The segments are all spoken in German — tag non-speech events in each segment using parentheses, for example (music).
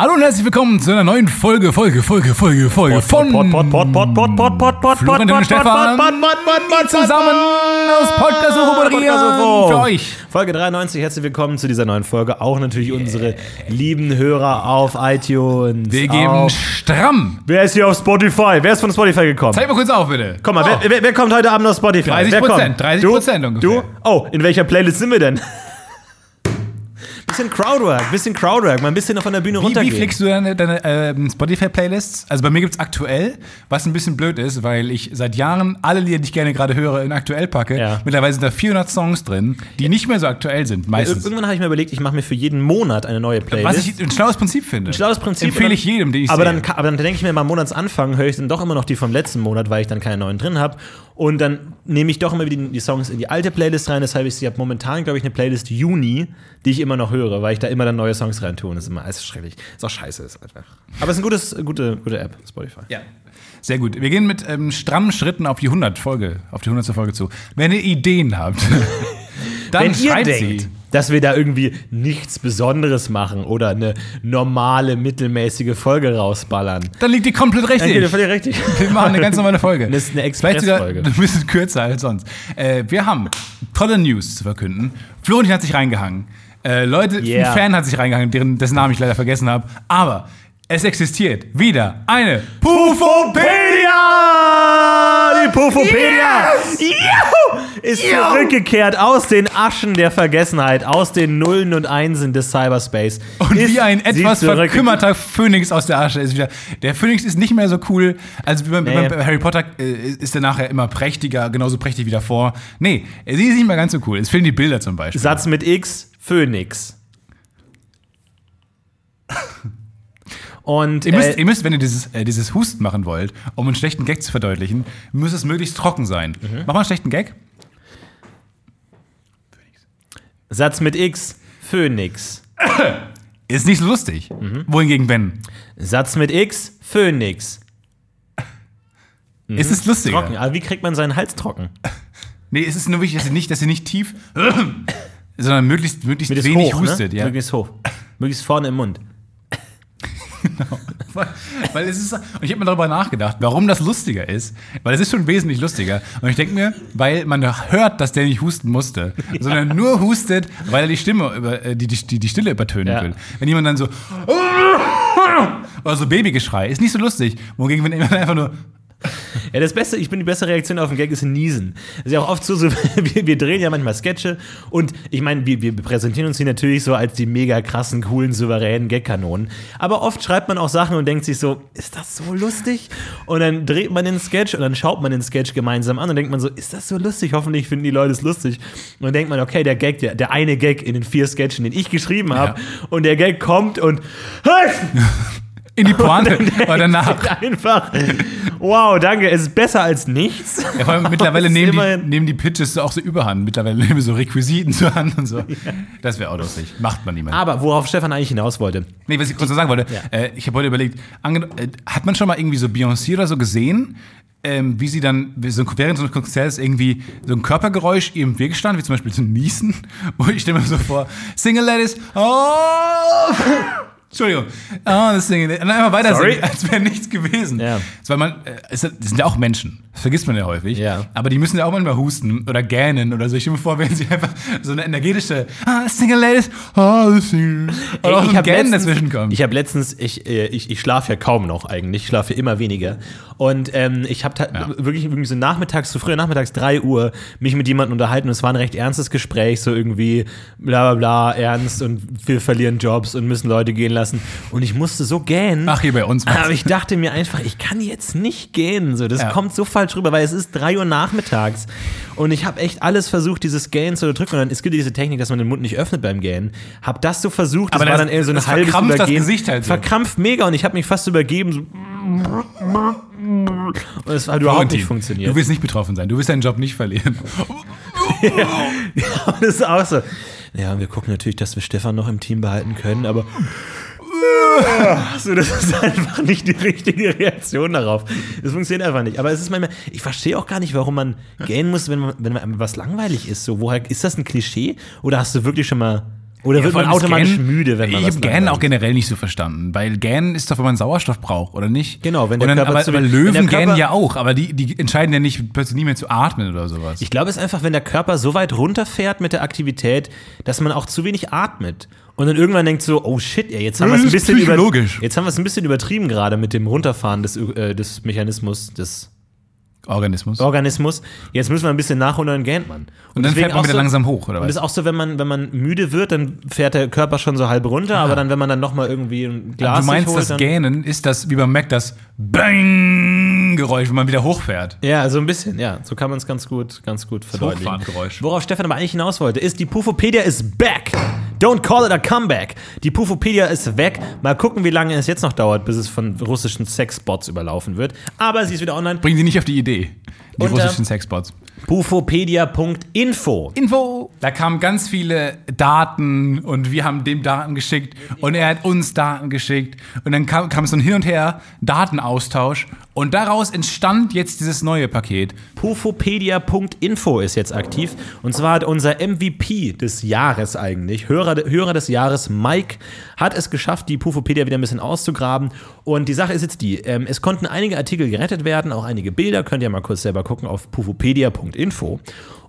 Hallo und herzlich willkommen zu einer neuen Folge, Folge, Folge, Folge, Folge von Pod, Pod, Pod, Pod, Pod, Pod, Pod, Pod, Florentin Pod, und Stefan, Pod, Pod, Pod, Pod, Pod, zusammen aus Podcast UFO moderieren für euch. Folge 93, herzlich willkommen zu dieser neuen Folge. Auch natürlich unsere lieben Hörer auf iTunes. Wir geben auf, stramm. Wer ist hier auf Spotify? Wer ist von Spotify gekommen? Zeig mal kurz auf, bitte. Komm mal, Oh. wer, wer, wer kommt heute Abend auf Spotify? 30 wer kommt? Prozent, 30 du? Prozent ungefähr. Du? Oh, in welcher Playlist sind wir denn? Bisschen Crowdwork, bisschen Crowdwork, mal ein bisschen noch von der Bühne Wie, runtergehen. wie pflegst du deine, deine ähm, Spotify-Playlists? Also bei mir gibt es aktuell, was ein bisschen blöd ist, weil ich seit Jahren alle Lieder, die ich gerne gerade höre, in aktuell packe. Ja. Mittlerweile sind da 400 Songs drin, die nicht mehr so aktuell sind, meistens. Irgendwann habe ich mir überlegt, ich mache mir für jeden Monat eine neue Playlist. was ich ein schlaues Prinzip finde. Ein schlaues Prinzip. Empfehle ich jedem, den ich aber sehe. dann, aber dann denke ich mir, mal am Monatsanfang höre ich dann doch immer noch die vom letzten Monat, weil ich dann keine neuen drin habe. Und dann nehme ich doch immer wieder die, die Songs in die alte Playlist rein. Deshalb ich habe momentan, glaube ich, eine Playlist Juni, die ich immer noch höre, weil ich da immer dann neue Songs rein tue. Und das ist immer alles schrecklich. Ist auch scheiße, ist einfach. Aber es ist eine gutes, gute, gute App, Spotify. Ja. Sehr gut. Wir gehen mit ähm, strammen Schritten auf die 100 Folge, auf die 100. Folge zu. Wenn ihr Ideen habt, (laughs) dann Wenn ihr schreibt denkt, sie. dass wir da irgendwie nichts Besonderes machen oder eine normale, mittelmäßige Folge rausballern, Dann liegt die komplett dann richtig. völlig richtig. Wir machen eine ganz normale Folge. (laughs) Das ist eine Vielleicht sogar Expressfolge. ein bisschen kürzer als sonst. Äh, wir haben tolle News zu verkünden. Florentin hat sich reingehangen. Äh, Leute, Yeah. ein Fan hat sich reingehangen, deren, dessen Namen ich leider vergessen habe. Aber es existiert wieder eine Pufopedia! Die Pufopedia! Juhu! Ist zurückgekehrt aus den Aschen der Vergessenheit, aus den Nullen und Einsen des Cyberspace. Und ist wie ein etwas verkümmerter Phönix aus der Asche ist wieder. Der Phönix ist nicht mehr so cool. Also wie beim, Nee. bei Harry Potter äh, ist er nachher immer prächtiger, genauso prächtig wie davor. Nee, sie ist nicht mehr ganz so cool. Es fehlen die Bilder zum Beispiel. Satz mit X, Phönix. Und Ihr müsst, äh, ihr müsst, wenn ihr dieses, äh, dieses Husten machen wollt, um einen schlechten Gag zu verdeutlichen, muss es möglichst trocken sein. Mhm. Mach mal einen schlechten Gag. Satz mit X, Phönix. (coughs) Ist nicht so lustig. Mhm. Wohingegen, wenn. Satz mit X, Phönix. Ist es lustiger? Mhm. Trocken. Aber wie kriegt man seinen Hals trocken? (coughs) Nee, es ist nur wichtig, dass ihr nicht, dass ihr nicht tief, (coughs) sondern möglichst, möglichst Möglichst wenig hoch, hustet. ne? Ja. Möglichst hoch. Möglichst vorne im Mund. (laughs) Weil, weil es ist, und ich habe mir darüber nachgedacht, warum das lustiger ist. Weil es ist schon wesentlich lustiger. Und ich denke mir, weil man hört, dass der nicht husten musste, (laughs) sondern nur hustet, weil er die Stimme, über, äh, die, die, die Stille übertönen Ja. will. Wenn jemand dann so (laughs) oder so Babygeschrei, ist nicht so lustig. Wogegen, wenn jemand einfach nur Ja, das Beste, ich bin die beste Reaktion auf den Gag ist Niesen. Das ist ja auch oft so, so (laughs) wir, wir drehen ja manchmal Sketche und ich meine, wir, wir präsentieren uns hier natürlich so als die mega krassen, coolen, souveränen Gagkanonen. Aber oft schreibt man auch Sachen und denkt sich so, ist das so lustig? Und dann dreht man den Sketch und dann schaut man den Sketch gemeinsam an und denkt man so, ist das so lustig? Hoffentlich finden die Leute es lustig. Und dann denkt man, okay, der Gag, der, der eine Gag in den vier Sketchen, den ich geschrieben habe, und der Gag kommt und (laughs) in die Pointe (laughs) oder danach. (laughs) einfach, wow, danke, es ist besser als nichts. Ja, vor allem mittlerweile (laughs) nehmen die, nehmen die Pitches so auch so überhand. Mittlerweile nehmen wir so Requisiten zur Hand und so. Das wäre auch lustig. Macht man niemand. Aber worauf Stefan eigentlich hinaus wollte. Nee, was ich kurz noch sagen wollte, Ja. äh, ich habe heute überlegt, äh, hat man schon mal irgendwie so Beyoncé oder so gesehen, ähm, wie sie dann wie so, während so eines Konzerts irgendwie so ein Körpergeräusch ihr im Weg stand, wie zum Beispiel zu niesen? Und ich stelle mir so vor, Single Ladies, oh! Entschuldigung. Oh, das dann einfach weiter Sorry. singen, als wäre nichts gewesen. Ja. Das, weil man, äh, das sind ja auch Menschen. Das vergisst man ja häufig. Ja. Aber die müssen ja auch manchmal husten oder gähnen oder so. Ich stelle mir vor, wenn sie einfach so eine energetische ah, Single Ladies, das Single. Oder auch so ein Gähnen letztens- dazwischen kommt. Ich habe letztens, ich, äh, ich, ich schlafe ja kaum noch eigentlich, ich schlafe immer weniger. Und ähm, ich habe Ja. wirklich irgendwie so nachmittags, so früher nachmittags 3 Uhr, mich mit jemandem unterhalten und es war ein recht ernstes Gespräch, so irgendwie bla bla bla, ernst und wir verlieren Jobs und müssen Leute gehen lassen. Und ich musste so gähnen. Ach, hier bei uns. Aber ich dachte mir einfach, ich kann jetzt nicht gehen. So, das Ja. kommt so falsch rüber, weil es ist 3 Uhr nachmittags. Und ich habe echt alles versucht, dieses Gähnen zu drücken. Und dann es gibt diese Technik, dass man den Mund nicht öffnet beim Gähnen. Hab das so versucht, das Aber war das- dann eher so ein das halbes verkrampft das Übergehen. Gesicht halt so. Verkrampft mega und ich habe mich fast übergeben. So. Und es hat überhaupt nicht funktioniert. Du willst nicht betroffen sein. Du willst deinen Job nicht verlieren. (laughs) Und das ist auch so. Ja, wir gucken natürlich, dass wir Stefan noch im Team behalten können, aber. So, das ist einfach nicht die richtige Reaktion darauf. Das funktioniert einfach nicht. Aber es ist manchmal, ich verstehe auch gar nicht, warum man gähnen muss, wenn man, wenn man was langweilig ist. So, woher ist das ein Klischee? Oder hast du wirklich schon mal Oder wird vor man automatisch Gähnen- müde, wenn man Ich habe Gähnen auch generell nicht so verstanden, weil Gähnen ist doch, wenn man Sauerstoff braucht, oder nicht? Genau, wenn der dann, Körper aber, zu aber Löwen Körper- ja auch, aber die, die entscheiden ja nicht, plötzlich nie mehr zu atmen oder sowas. Ich glaube, es ist einfach, wenn der Körper so weit runterfährt mit der Aktivität, dass man auch zu wenig atmet. Und dann irgendwann denkt so, oh shit, ey, jetzt haben wir es ein bisschen über, psychologisch. jetzt haben wir es ein bisschen übertrieben gerade mit dem Runterfahren des, äh, des Mechanismus des Organismus. Organismus. Jetzt müssen wir ein bisschen nachholen und dann gähnt man. und dann deswegen fährt man wieder so, langsam hoch, oder Und das was? ist auch so, wenn man, wenn man müde wird, dann fährt der Körper schon so halb runter, aber dann, wenn man dann nochmal irgendwie ein Glas du meinst, holt, das dann, Gähnen ist das, wie beim Mac, das Bang-Geräusch, wenn man wieder hochfährt. Ja, so ein bisschen, ja. So kann man es ganz gut, ganz gut verdeutlichen. Hochfahrtgeräusch. Worauf Stefan aber eigentlich hinaus wollte, ist, die Pufopedia ist back. Don't call it a comeback. Die Pufopedia ist weg. Mal gucken, wie lange es jetzt noch dauert, bis es von russischen Sexbots überlaufen wird. Aber sie ist wieder online. Bringen sie nicht auf die Idee, die Und, russischen Sexbots. Pufopedia.info. Info. Da kamen ganz viele Daten und wir haben dem Daten geschickt und er hat uns Daten geschickt und dann kam, kam so ein Hin und Her, Datenaustausch und daraus entstand jetzt dieses neue Paket. Pufopedia.info ist jetzt aktiv. Und zwar hat unser MVP des Jahres eigentlich, Hörer, Hörer des Jahres Mike, hat es geschafft, die Pufopedia wieder ein bisschen auszugraben. Und die Sache ist jetzt die, ähm, es konnten einige Artikel gerettet werden, auch einige Bilder, könnt ihr mal kurz selber gucken auf pufopedia.info info.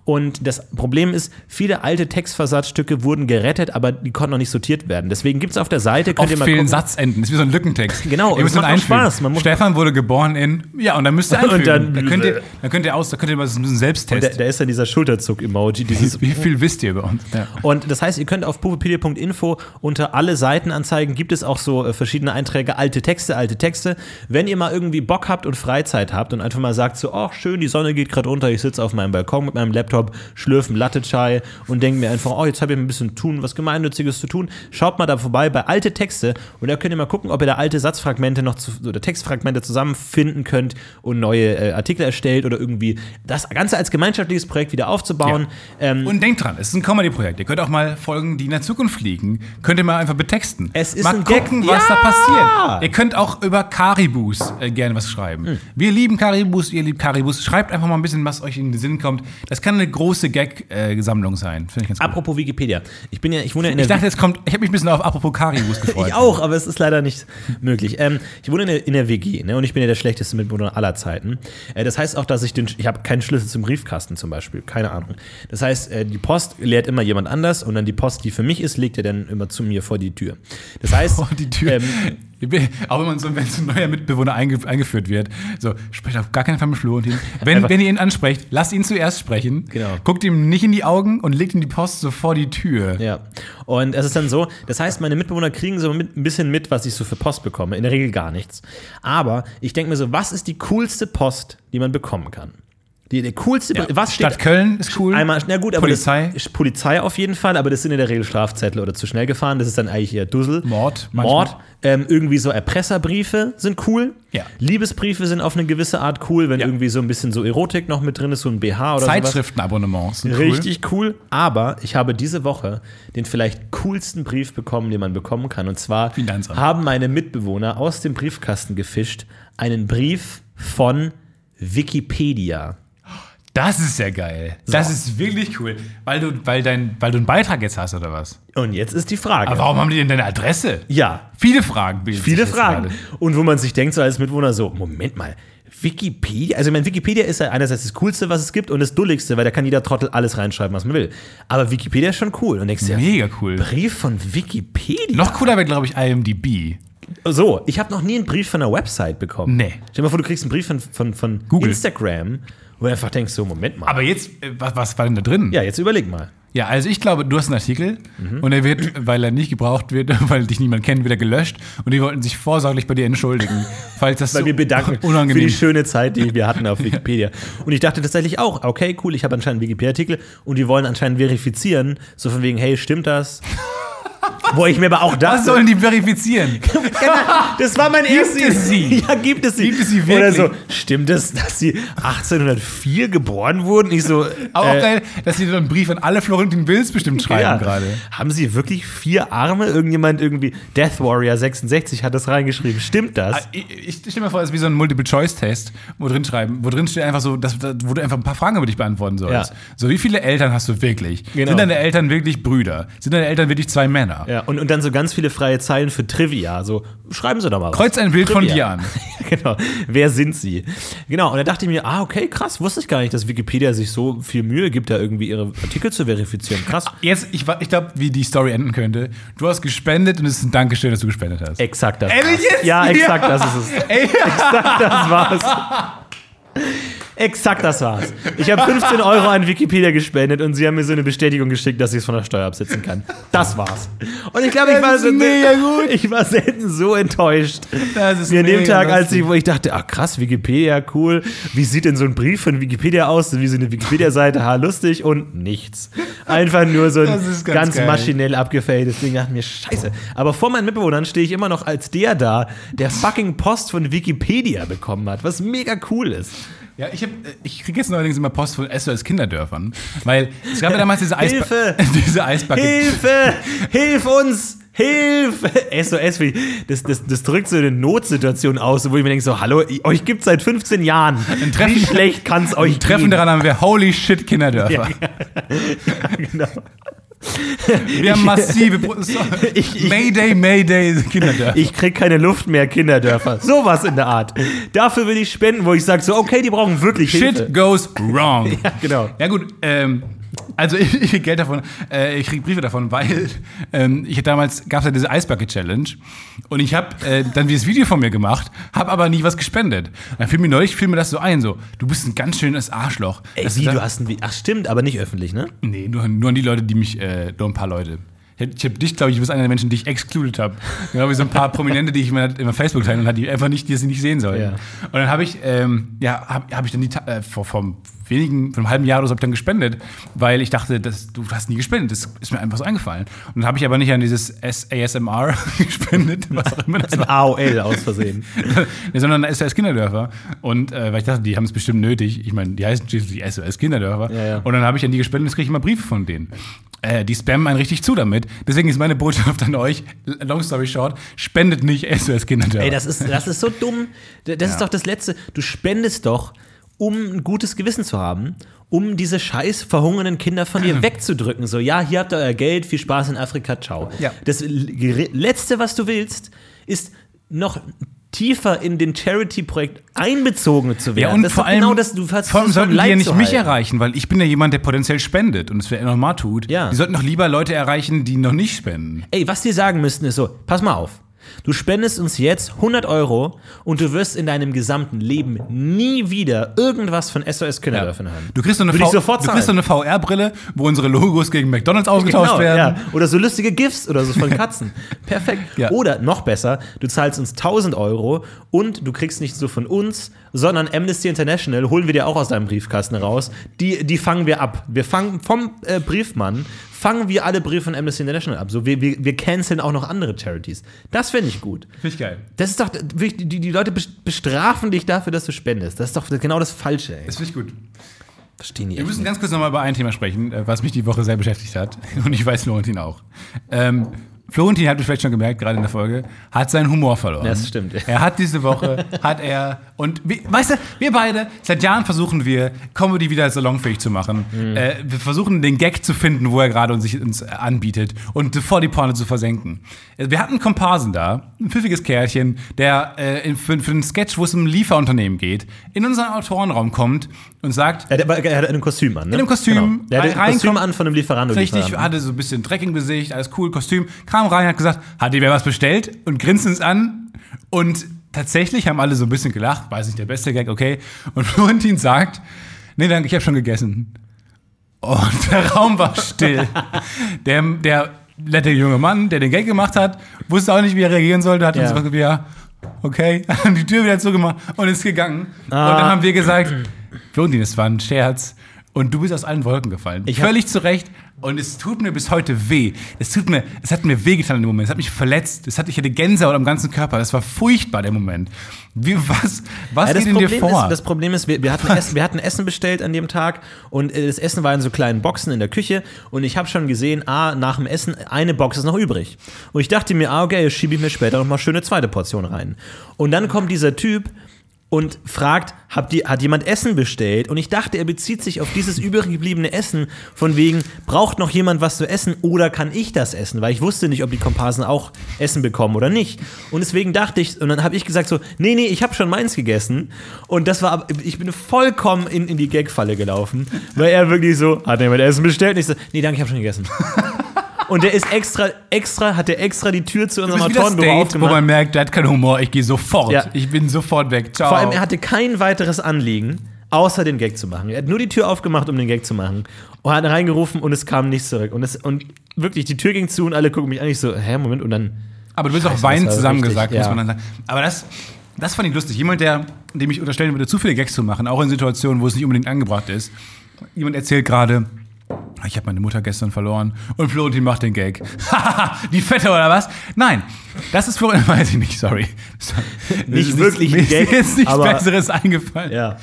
Und das Problem ist, viele alte Textversatzstücke wurden gerettet, aber die konnten noch nicht sortiert werden. Deswegen gibt es auf der Seite, könnt Oft ihr mal fehlen gucken. Satzenden. Das ist wie so ein Lückentext. Genau, Ihr und müsst macht. Spaß. Man muss- Stefan wurde geboren in. Ja, und dann müsst ihr (laughs) Und einfügen. dann- da könnt ihr, da könnt ihr aus, da könnt ihr mal so ein Da, Selbsttest. da ist dann dieser Schulterzuck-Emoji, dieses (laughs) Wie viel wisst ihr über uns? Ja. Und das heißt, ihr könnt auf pupopedia.info unter alle Seitenanzeigen gibt es auch so äh, verschiedene Einträge, alte Texte, alte Texte. Wenn ihr mal irgendwie Bock habt und Freizeit habt und einfach mal sagt so, ach schön, die Sonne geht gerade unter, ich sitze auf meinem Balkon mit meinem Laptop, schlürfe einen Latte-Chai und denke mir einfach, oh, jetzt habe ich ein bisschen tun, was Gemeinnütziges zu tun. Schaut mal da vorbei bei alte Texte und da könnt ihr mal gucken, ob ihr da alte Satzfragmente noch zu, oder Textfragmente zusammenfinden könnt und neue äh, Artikel erstellt oder irgendwie das Ganze als gemeinschaftliches Projekt wieder aufzubauen. Ähm, Und denkt dran, es ist ein Comedy-Projekt. Ihr könnt auch mal Folgen, die in der Zukunft fliegen, könnt ihr mal einfach betexten. Es ist mal ein Gag. gucken, was Ja! da passiert. Ihr könnt auch über Karibus äh, gerne was schreiben. Hm. Wir lieben Karibus, ihr liebt Karibus. Schreibt einfach mal ein bisschen, was euch in den Sinn kommt. Das kann eine große Gag-Sammlung sein. Finde ich ganz. Apropos Wikipedia. Ich bin ja, ich wohne ja in Ich der dachte, jetzt kommt, ich habe mich ein bisschen auf Apropos Karibus (laughs) gefreut. ich auch, aber es ist leider nicht möglich. Ähm, ich wohne in der, in der WG, ne, und ich bin ja der schlechteste Mitbewohner aller Zeiten. Äh, das heißt auch, dass ich den, ich habe keinen Schlüssel zum Briefkasten zum Beispiel, keine Ahnung. Das heißt, äh, die Post leert immer jemand anders und dann die Post, die für mich ist, legt er dann immer zu mir vor die Tür. Das heißt, (laughs) Vor die Tür. Ähm, auch wenn man so, wenn so ein neuer Mitbewohner einge, eingeführt wird, so, sprecht auf gar keinen Fall mit Florentin. Wenn, wenn ihr ihn ansprecht, lasst ihn zuerst sprechen. Genau. Guckt ihm nicht in die Augen und legt ihm die Post so vor die Tür. Ja. Und es ist dann so, das heißt, meine Mitbewohner kriegen so mit, ein bisschen mit, was ich so für Post bekomme. In der Regel gar nichts. Aber ich denke mir so, was ist die coolste Post, die man bekommen kann? Die, die coolste, Ja. was steht Stadt Köln ist cool. Einmal, na gut, aber Polizei. Das, Polizei auf jeden Fall, aber das sind in der Regel Strafzettel oder zu schnell gefahren. Das ist dann eigentlich eher Dussel. Mord manchmal. Mord. Ähm, irgendwie so Erpresserbriefe sind cool. Ja. Liebesbriefe sind auf eine gewisse Art cool, wenn Ja. irgendwie so ein bisschen so Erotik noch mit drin ist, so ein BH oder sowas. Zeitschriftenabonnements. sind cool. Richtig cool. Aber ich habe diese Woche den vielleicht coolsten Brief bekommen, den man bekommen kann. Und zwar haben meine Mitbewohner aus dem Briefkasten gefischt einen Brief von Wikipedia. Das ist ja geil. Das ist wirklich cool. Weil du, weil, dein, weil du einen Beitrag jetzt hast, oder was? Und jetzt ist die Frage. Aber warum haben die denn deine Adresse? ja, Viele Fragen. viele Fragen. Und wo man sich denkt, so als Mitwohner, so, Moment mal, Wikipedia, also ich meine, Wikipedia ist ja einerseits das Coolste, was es gibt und das Dulligste, weil da kann jeder Trottel alles reinschreiben, was man will. Aber Wikipedia ist schon cool. Und denkst dir, Mega cool. Brief von Wikipedia? Noch cooler wäre, glaube ich, IMDb. So, ich habe noch nie einen Brief von einer Website bekommen. Nee. Stell dir mal vor, du kriegst einen Brief von, von, von Google. Instagram, wo du einfach denkst, so, Moment mal. Aber jetzt, äh, was, was war denn da drin? ja, jetzt überleg mal. Ja, also ich glaube, du hast einen Artikel Mhm. und er wird, weil er nicht gebraucht wird, (laughs) weil dich niemand kennt, wieder gelöscht und die wollten sich vorsorglich bei dir entschuldigen, (laughs) falls das Weil so wir bedanken für unangenehm die schöne Zeit, die wir hatten auf (laughs) Wikipedia. Und ich dachte tatsächlich auch, okay, cool, ich habe anscheinend einen Wikipedia-Artikel und die wollen anscheinend verifizieren, so von wegen, hey, stimmt das? Wo ich mir aber auch dachte. Was sollen die verifizieren? (laughs) Genau, das war mein Gibt erstes. es sie? (laughs) Ja, gibt es sie. Gibt es sie Oder wirklich? so, stimmt es, dass sie 1804 geboren wurden? Ich so, Aber auch äh, geil, dass sie so einen Brief an alle Florentin Wills bestimmt schreiben ja. gerade. Haben sie wirklich vier Arme? Irgendjemand irgendwie, Death Warrior 66 hat das reingeschrieben. Stimmt das? Ah, Ich, ich stelle mir vor, es ist wie so ein Multiple-Choice-Test, wo drin schreiben, wo drin steht einfach so, dass, wo du einfach ein paar Fragen über dich beantworten sollst. Ja. So, wie viele Eltern hast du wirklich? Genau. Sind deine Eltern wirklich Brüder? Sind deine Eltern wirklich zwei Männer? Ja, und, und dann so ganz viele freie Zeilen für Trivia. So, schreiben Sie doch mal was. Kreuz ein Bild von Trivia. dir an. (laughs) genau. Wer sind Sie? Genau. Und da dachte ich mir, ah, okay, krass. Wusste ich gar nicht, dass Wikipedia sich so viel Mühe gibt, da irgendwie ihre Artikel zu verifizieren. Krass. Jetzt, ich, ich glaube, wie die Story enden könnte. Du hast gespendet und es ist ein Dankeschön, dass du gespendet hast. Exakt das. Ehrlich jetzt? Ja, exakt das ist es. (laughs) Ey, Exakt das war's. Exakt das war's. Ich habe 15 Euro an Wikipedia gespendet und sie haben mir so eine Bestätigung geschickt, dass ich es von der Steuer absetzen kann. Das war's. Und ich glaube, ich war, gut. (laughs) ich war selten so enttäuscht. Das ist Wie an dem Tag, als ich, wo ich dachte, ach krass, Wikipedia, cool. Wie sieht denn so ein Brief von Wikipedia aus? Wie so eine Wikipedia-Seite, ha, lustig und nichts. Einfach nur so ein ganz ganz, maschinell abgefälltes Ding. Dachte mir, scheiße. Aber vor meinen Mitbewohnern stehe ich immer noch als der da, der fucking Post von Wikipedia bekommen hat, was mega cool ist. Ja, ich, hab, äh, ich kriege jetzt neuerdings immer Post von SOS Kinderdörfern, weil es gab ja damals diese, Eisba Hilfe! (laughs) diese Eisbucket. Hilfe! Hilf uns! Hilf! SOS, das, das, das drückt so eine Notsituation aus, wo ich mir denke, so, hallo, euch gibt seit 15 Jahren. Treffen- wie schlecht kann es euch Ein Treffen gehen? daran haben wir Holy Shit Kinderdörfer. Ja, (laughs) genau. Wir haben massive (laughs) Ich- ich- Mayday, Mayday Kinderdörfer. Ich krieg keine Luft mehr, Kinderdörfer. Sowas in der Art. Dafür will ich spenden, wo ich sage, so, okay, die brauchen wirklich Hilfe. Shit goes wrong. (laughs) Ja, genau. Ja gut, ähm, also ich, ich krieg Geld davon, äh, ich krieg Briefe davon, weil ähm, ich damals gab es ja diese Eisbucket Challenge und ich habe äh, dann dieses Video von mir gemacht, habe aber nie was gespendet. Dann fiel mir neulich fiel mir das so ein, so du bist ein ganz schönes Arschloch. Ey, wie, da- du hast ein Ach, stimmt, aber nicht öffentlich, ne? Nee, nur, nur an die Leute, die mich, äh, nur ein paar Leute. Ich hab- Ich habe dich, glaube ich, du bist einer der Menschen, die ich excluded habe. Genau wie so ein paar (laughs) Prominente, die ich in meiner Facebook teilen und hatte, die einfach nicht, die es nicht sehen sollen. Ja. Und dann habe ich, ähm, ja, habe hab ich dann die, äh, vor, vor wenigen, vor einem halben Jahr oder so, hab ich dann gespendet, weil ich dachte, das, du hast nie gespendet. Das ist mir einfach so eingefallen. Und dann habe ich aber nicht an dieses ASMR (laughs) gespendet, was auch immer das Ein war. AOL aus Versehen. (laughs) Sondern SOS Kinderdörfer. Und äh, weil ich dachte, die haben es bestimmt nötig. Ich meine, die heißen schließlich SOS Kinderdörfer. Ja, ja. Und dann habe ich an die gespendet und jetzt kriege ich immer Briefe von denen. Äh, die spammen einen richtig zu damit. Deswegen ist meine Botschaft an euch, long story short, spendet nicht SOS Kinderdörfer. Ey, das ist, das ist so dumm. Das ist doch das Letzte. Du spendest doch, um ein gutes Gewissen zu haben, um diese scheiß verhungernden Kinder von dir (clears throat) wegzudrücken. So, ja, hier habt ihr euer Geld, viel Spaß in Afrika, ciao. Ja. Das Letzte, was du willst, ist noch tiefer in den Charity-Projekt einbezogen zu werden. ja, und das vor doch allem, genau das, du versuchst vor allem sollten die ja nicht mich erreichen, weil ich bin ja jemand, der potenziell spendet und es wer normal tut. Ja. Die sollten doch lieber Leute erreichen, die noch nicht spenden. Ey, was die sagen müssten ist so, pass mal auf. Du spendest uns jetzt 100 Euro und du wirst in deinem gesamten Leben nie wieder irgendwas von SOS Kinderdörfern haben. Du kriegst so eine, eine VR-Brille, wo unsere Logos gegen McDonalds ausgetauscht werden. Genau, Ja. Oder so lustige GIFs oder so von (laughs) Katzen. Perfekt. Ja. Oder noch besser, du zahlst uns 1000 Euro und du kriegst nicht so von uns, sondern Amnesty International holen wir dir auch aus deinem Briefkasten raus. Die, die fangen wir ab. Wir fangen vom äh, Briefmann, fangen wir alle Briefe von Amnesty International ab. So, wir, wir, wir canceln auch noch andere Charities. Das finde ich gut. Finde ich geil. Das ist doch, die, die Leute bestrafen dich dafür, dass du spendest. Das ist doch genau das Falsche, ey. Das finde ich gut. Verstehen die Wir müssen ganz kurz nochmal über ein Thema sprechen, äh, was mich die Woche sehr beschäftigt hat. (laughs) Und ich weiß, Florentin auch. Ähm, Florentin hat vielleicht schon gemerkt, gerade in der Folge, hat seinen Humor verloren. Das stimmt. Er hat diese Woche, hat er, und wie, weißt du, wir beide, seit Jahren versuchen wir, Comedy wieder salonfähig zu machen. Mhm. Äh, wir versuchen, den Gag zu finden, wo er gerade uns, sich uns anbietet und vor die Porne zu versenken. Äh, Wir hatten einen Komparsen da, ein pfiffiges Kerlchen, der äh, in- für, für einen Sketch, wo es um ein Lieferunternehmen geht, in unseren Autorenraum kommt und sagt, Er hat, er hat ein Kostüm an, ne? In einem Kostüm, Genau. Er hat ein Kostüm an von einem Lieferando. Richtig, Lieferanten. hatte so ein bisschen Dreck im Gesicht, alles cool, Kostüm. Kam rein, hat gesagt, hat dir wer was bestellt? Und grinst uns an. Und tatsächlich haben alle so ein bisschen gelacht. Weiß nicht, der beste Gag, okay. Und (laughs) Florentin sagt, nee, danke, ich habe schon gegessen. Und (laughs) der Raum war still. der, der nette junge Mann, der den Gag gemacht hat, wusste auch nicht, wie er reagieren sollte, hat Ja. uns gesagt, ja, okay, (laughs) hat die Tür wieder zugemacht und ist gegangen. Ah. Und dann haben wir gesagt, Florentin, das war ein Scherz. Und du bist aus allen Wolken gefallen. Ich Völlig zu Recht. Und es tut mir bis heute weh. Es tut mir, es hat mir wehgetan in dem Moment. Es hat mich verletzt. Es hat, ich hatte Gänsehaut am ganzen Körper. Das war furchtbar, der Moment. Wie, was, was Ja, geht in dir vor? ist, das Problem ist, wir, wir, hatten Essen, wir hatten Essen bestellt an dem Tag und äh, das Essen war in so kleinen Boxen in der Küche und ich habe schon gesehen, ah, nach dem Essen, eine Box ist noch übrig. Und ich dachte mir, ah, okay, schiebe ich mir später noch mal schöne zweite Portion rein. Und dann kommt dieser Typ und fragt, habt ihr, hat jemand Essen bestellt? Und ich dachte, er bezieht sich auf dieses (laughs) übrig gebliebene Essen, von wegen, braucht noch jemand was zu essen oder kann ich das essen? Weil ich wusste nicht, ob die Komparsen auch Essen bekommen oder nicht. Und deswegen dachte ich, und dann habe ich gesagt so, nee, nee, ich habe schon meins gegessen. Und das war, ich bin vollkommen in, in die Gagfalle gelaufen, weil er wirklich so, hat jemand Essen bestellt? Und ich so, nee, danke, ich habe schon gegessen. (laughs) Und der ist extra, extra, hat der extra die Tür zu unserem Autorenbüro Date, wo aufgemacht. man merkt, der hat keinen Humor. Ich gehe sofort. Ja. Ich bin sofort weg. Ciao. Vor allem, er hatte kein weiteres Anliegen, außer den Gag zu machen. Er hat nur die Tür aufgemacht, um den Gag zu machen. Und hat reingerufen und es kam nichts zurück. Und, es, und wirklich, die Tür ging zu und alle gucken mich an. Ich so, hä, Moment, und dann. Aber du bist auch weinend zusammengesagt, richtig, muss ja. man dann sagen. Aber das, das fand ich lustig. Jemand, der, dem ich unterstellen würde, zu viele Gags zu machen, auch in Situationen, wo es nicht unbedingt angebracht ist. Jemand erzählt gerade, ich habe meine Mutter gestern verloren und Florentin macht den Gag. (laughs) Die Fette oder was? Nein, das ist für, (laughs) weiß ich nicht, sorry. Nicht Mir ist wirklich mir ein ist Gag, jetzt nichts aber- Besseres eingefallen. Ja.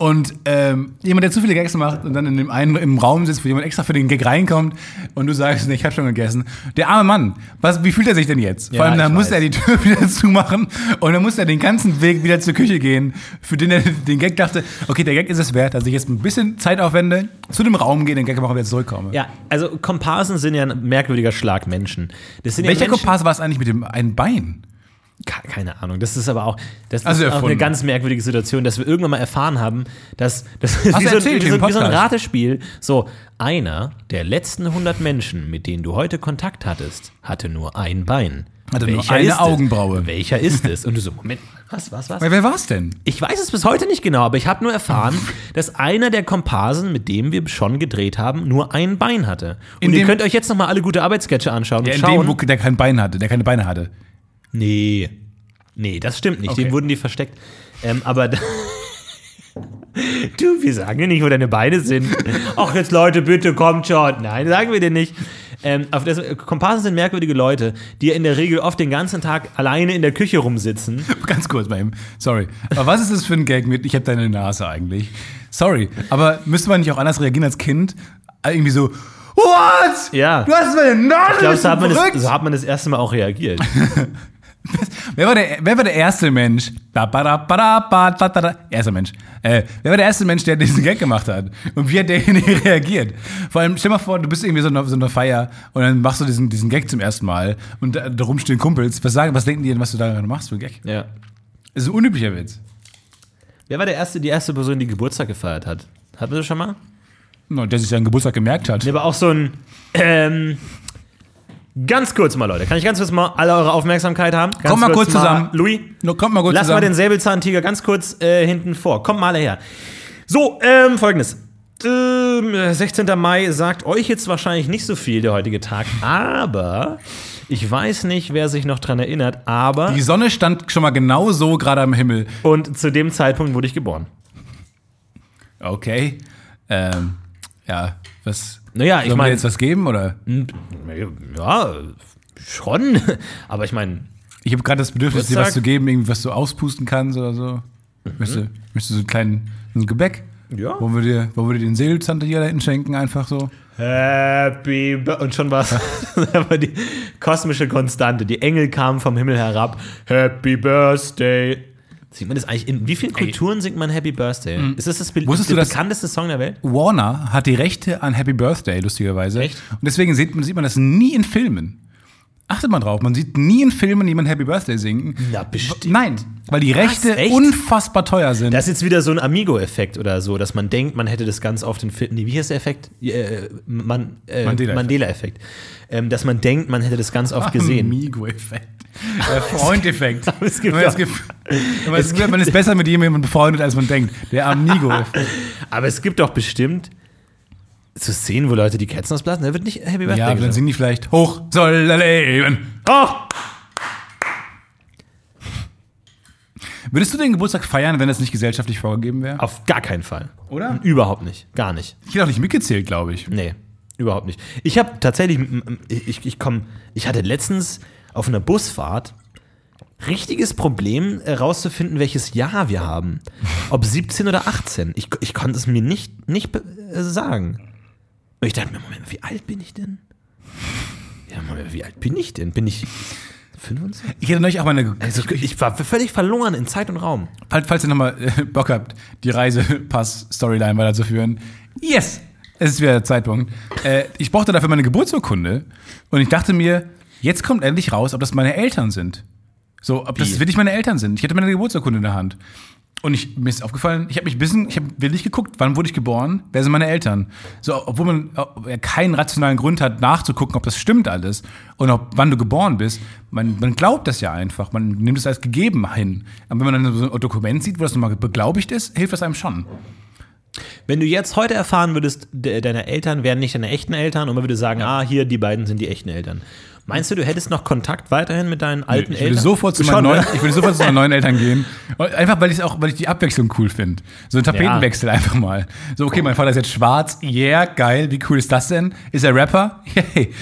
Und ähm, jemand, der zu viele Gags macht und dann in dem einen im Raum sitzt, wo jemand extra für den Gag reinkommt und du sagst, nee, ich habe schon gegessen. Der arme Mann, was, wie fühlt er sich denn jetzt? Vor Ja, allem, da ich muss weiß. er die Tür (laughs) wieder zumachen und dann muss er den ganzen Weg wieder zur Küche gehen, für den er den Gag dachte, okay, der Gag ist es wert, dass ich jetzt ein bisschen Zeit aufwende, zu dem Raum gehe, den Gag mache und wieder zurückkomme. Ja, also Komparsen sind ja ein merkwürdiger Schlag Menschen. Welcher ja Menschen, Komparse war es eigentlich mit dem einen Bein? Ke- Keine Ahnung. Das ist aber auch, das Also ist auch eine ganz merkwürdige Situation, dass wir irgendwann mal erfahren haben, dass das ist (laughs) wie so, wie, so, wie so ein. Ratespiel. So, einer der letzten 100 Menschen, mit denen du heute Kontakt hattest, hatte nur ein Bein. Hatte nur Welcher eine ist es? Augenbraue. Welcher ist es? (laughs) Und du so, Moment, was, was, was? Wer, war es denn? Ich weiß es bis heute nicht genau, aber ich habe nur erfahren, (laughs) dass einer der Komparsen, mit dem wir schon gedreht haben, nur ein Bein hatte. Und In ihr dem- könnt euch jetzt noch mal alle gute Arbeitssketche anschauen Der und in schauen. dem, wo der kein Bein hatte, der keine Beine hatte. Nee. Nee, das stimmt nicht. Okay. Dem wurden die versteckt. Ähm, aber. (laughs) du, wir sagen dir nicht, wo deine Beine sind. Ach, jetzt Leute, bitte kommt schon. Nein, sagen wir dir nicht. Ähm, auf das, Komparsen sind merkwürdige Leute, die in der Regel oft den ganzen Tag alleine in der Küche rumsitzen. (laughs) Ganz kurz mal eben. Sorry. Aber was ist das für ein Gag mit, ich habe deine Nase eigentlich? Sorry. Aber müsste man nicht auch anders reagieren als Kind? Irgendwie so, what? Ja. Du hast meine Nase, Ich glaube, so, so hat man das erste Mal auch reagiert. (laughs) (laughs) Wer war, der, wer war der erste Mensch? Da, ba, da, ba, da, ba, da, da, da. Erster Mensch. Äh, wer war der erste Mensch, der diesen Gag gemacht hat? Und wie hat derjenige (laughs) reagiert? Vor allem, stell mal vor, du bist irgendwie so in einer, so einer Feier und dann machst du diesen, diesen Gag zum ersten Mal und da, darum stehen Kumpels. Was sagen, was denken die denn, was du da gerade machst für einen Gag? ja. Das ist ein unüblicher Witz. Wer war der erste, die erste Person, die Geburtstag gefeiert hat? Hatten wir das schon mal? No, der sich seinen Geburtstag gemerkt hat. Der war auch so ein. Ähm, ganz kurz mal, Leute. Kann ich ganz kurz mal alle eure Aufmerksamkeit haben? Ganz Kommt mal kurz zusammen. Louis, No, kommt mal kurz lass mal zusammen. den Säbelzahntiger ganz kurz äh, hinten vor. Kommt mal alle her. So, ähm, folgendes. Ähm, 16. Mai sagt euch jetzt wahrscheinlich nicht so viel der heutige Tag, aber ich weiß nicht, wer sich noch dran erinnert, aber Die Sonne stand schon mal genau so gerade am Himmel. und zu dem Zeitpunkt wurde ich geboren. Okay. Ähm, ja, was. Naja, ich meine- jetzt was geben oder? Ja, schon, (laughs) aber ich meine, Ich habe gerade das Bedürfnis, dir was Geburtstag? zu geben, irgendwie was du auspusten kannst oder so. Möchtest, du, möchtest du so einen kleinen so ein Gebäck? Ja. Wo wir dir, wo wir dir den Seelzante hier da hinten schenken, einfach so? Happy und schon was. (laughs) Aber die kosmische Konstante. Die Engel kamen vom Himmel herab. Happy Birthday. Singt man das eigentlich? In wie vielen Kulturen singt man Happy Birthday? Ist das das, be Wusstest du das- bekannteste Song der Welt? Warner hat die Rechte an Happy Birthday, lustigerweise. Echt? Und deswegen sieht man, sieht man das nie in Filmen. Achtet mal drauf, man sieht nie in Filmen jemand Happy Birthday singen. Na, bestimmt. Nein, weil die Rechte Echt? unfassbar teuer sind. Das ist jetzt wieder so ein Amigo-Effekt oder so, dass man denkt, man hätte das ganz oft in Filmen. Nee, wie heißt der Effekt? Äh, man, äh, Mandela-Effekt. Mandela-Effekt. ähm, dass man denkt, man hätte das ganz oft gesehen. Amigo-Effekt. Der Freund-Effekt. (laughs) Aber es gibt Aber es auch- gibt- aber es gibt- man ist besser mit jemandem befreundet, als man denkt. Der Amigo-Effekt. (laughs) Aber es gibt doch bestimmt so Szenen, wo Leute die Kerzen ausblasen. Da wird nicht Happy Birthday Ja, aber dann singen die vielleicht Hoch soll er leben. Oh! Würdest du den Geburtstag feiern, wenn es nicht gesellschaftlich vorgegeben wäre? Auf gar keinen Fall. Oder? Überhaupt nicht. Gar nicht. Ich hätte auch nicht mitgezählt, glaube ich. Nee, überhaupt nicht. Ich habe tatsächlich, ich, ich komm, ich hatte letztens auf einer Busfahrt richtiges Problem herauszufinden, welches Jahr wir haben. Ob 17 oder 18. Ich, ich konnte es mir nicht, nicht äh, sagen. Und ich dachte mir, Moment, wie alt bin ich denn? Ja, Moment, wie alt bin ich denn? Bin ich 25? Ich hätte neulich auch mal eine. Also, ich war völlig verloren in Zeit und Raum. Falls, falls ihr nochmal äh, Bock habt, die Reisepass-Storyline (laughs) weiterzuführen. Yes! Es ist wieder der Zeitpunkt. Äh, ich brauchte dafür meine Geburtsurkunde und ich dachte mir, jetzt kommt endlich raus, ob das meine Eltern sind. So, ob Wie? das wirklich meine Eltern sind. Ich hatte meine Geburtsurkunde in der Hand. Und ich, mir ist aufgefallen, ich habe mich ein bisschen, ich habe wirklich geguckt, wann wurde ich geboren, wer sind meine Eltern. So, obwohl man keinen rationalen Grund hat, nachzugucken, ob das stimmt alles und ob, wann du geboren bist. Man, man glaubt das ja einfach, man nimmt es als gegeben hin. Aber wenn man dann so ein Dokument sieht, wo das nochmal beglaubigt ist, hilft das einem schon. Wenn du jetzt heute erfahren würdest, de deine Eltern wären nicht deine echten Eltern und man würde sagen, ah, hier, die beiden sind die echten Eltern. Meinst du, du hättest noch Kontakt weiterhin mit deinen alten Ich Eltern? sofort zu Schon, meinen neuen, ne? ich würde sofort zu meinen neuen Eltern gehen. Einfach weil ich auch, weil ich die Abwechslung cool finde. So ein Tapetenwechsel einfach mal. So, okay, mein Vater ist jetzt schwarz. Yeah, geil. Wie cool ist das denn? Ist er Rapper? (laughs) Yay.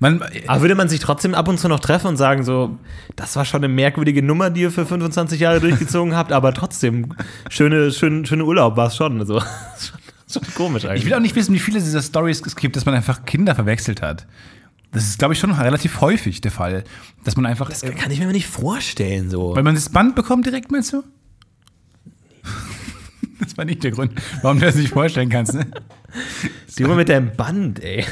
Man, Aber würde man sich trotzdem ab und zu noch treffen und sagen, so, das war schon eine merkwürdige Nummer, die ihr für 25 Jahre durchgezogen habt, aber trotzdem, schöne, schön, schöne Urlaub war es schon. Also, (laughs) schon komisch eigentlich. ich will auch nicht wissen, wie viele dieser Stories es gibt, dass man einfach Kinder verwechselt hat. Das ist, glaube ich, schon relativ häufig der Fall. Dass man einfach. das kann ich mir nicht vorstellen, so. weil man das Band bekommt direkt, meinst du? (laughs) Das war nicht der Grund, warum du das nicht vorstellen kannst, ne? Die Nummer mit deinem Band, ey.